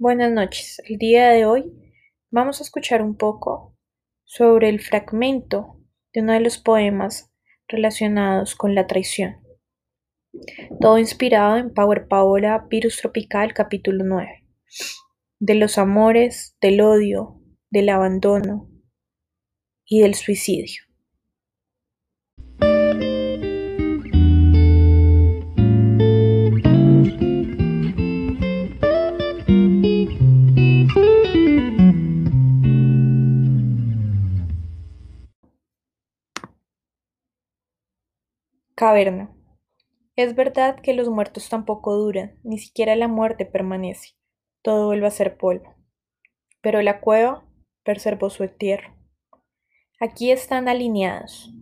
Buenas noches. El día de hoy vamos a escuchar un poco sobre el fragmento de uno de los poemas relacionados con la traición. Todo inspirado en Power Paola Virus Tropical capítulo 9. De los amores, del odio, del abandono y del suicidio. Caverna. Es verdad que los muertos tampoco duran, ni siquiera la muerte permanece, todo vuelve a ser polvo. Pero la cueva preservó su entierro. Aquí están alineados,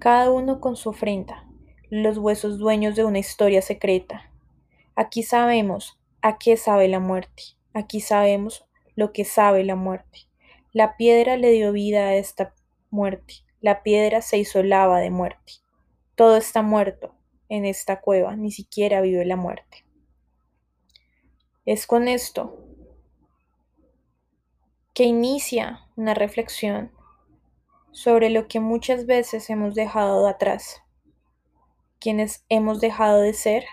cada uno con su ofrenda, los huesos dueños de una historia secreta. Aquí sabemos a qué sabe la muerte, aquí sabemos lo que sabe la muerte. La piedra le dio vida a esta muerte, la piedra se hizo lava de muerte. Todo está muerto en esta cueva, ni siquiera vive la muerte. Es con esto que inicia una reflexión sobre lo que muchas veces hemos dejado atrás, quienes hemos dejado de ser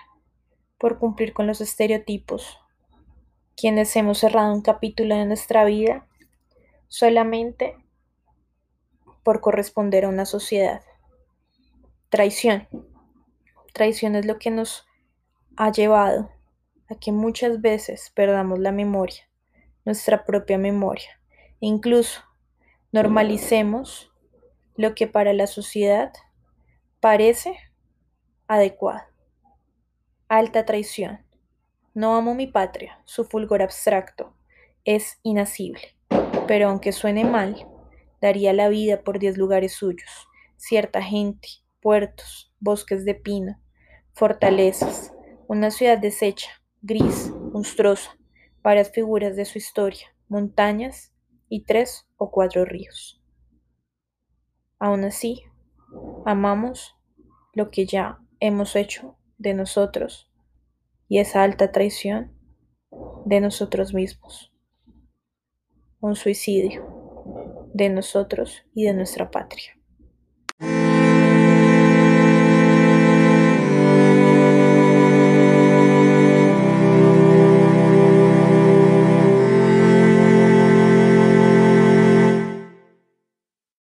por cumplir con los estereotipos, quienes hemos cerrado un capítulo de nuestra vida solamente por corresponder a una sociedad. Traición. Traición es lo que nos ha llevado a que muchas veces perdamos la memoria, nuestra propia memoria. E incluso normalicemos lo que para la sociedad parece adecuado. Alta traición. No amo mi patria, su fulgor abstracto es inacible, pero aunque suene mal, daría la vida por diez lugares suyos, cierta gente, puertos, bosques de pino, fortalezas, una ciudad deshecha, gris, monstruosa, varias figuras de su historia, montañas y tres o cuatro ríos. Aún así, amamos lo que ya hemos hecho de nosotros y esa alta traición de nosotros mismos. Un suicidio de nosotros y de nuestra patria.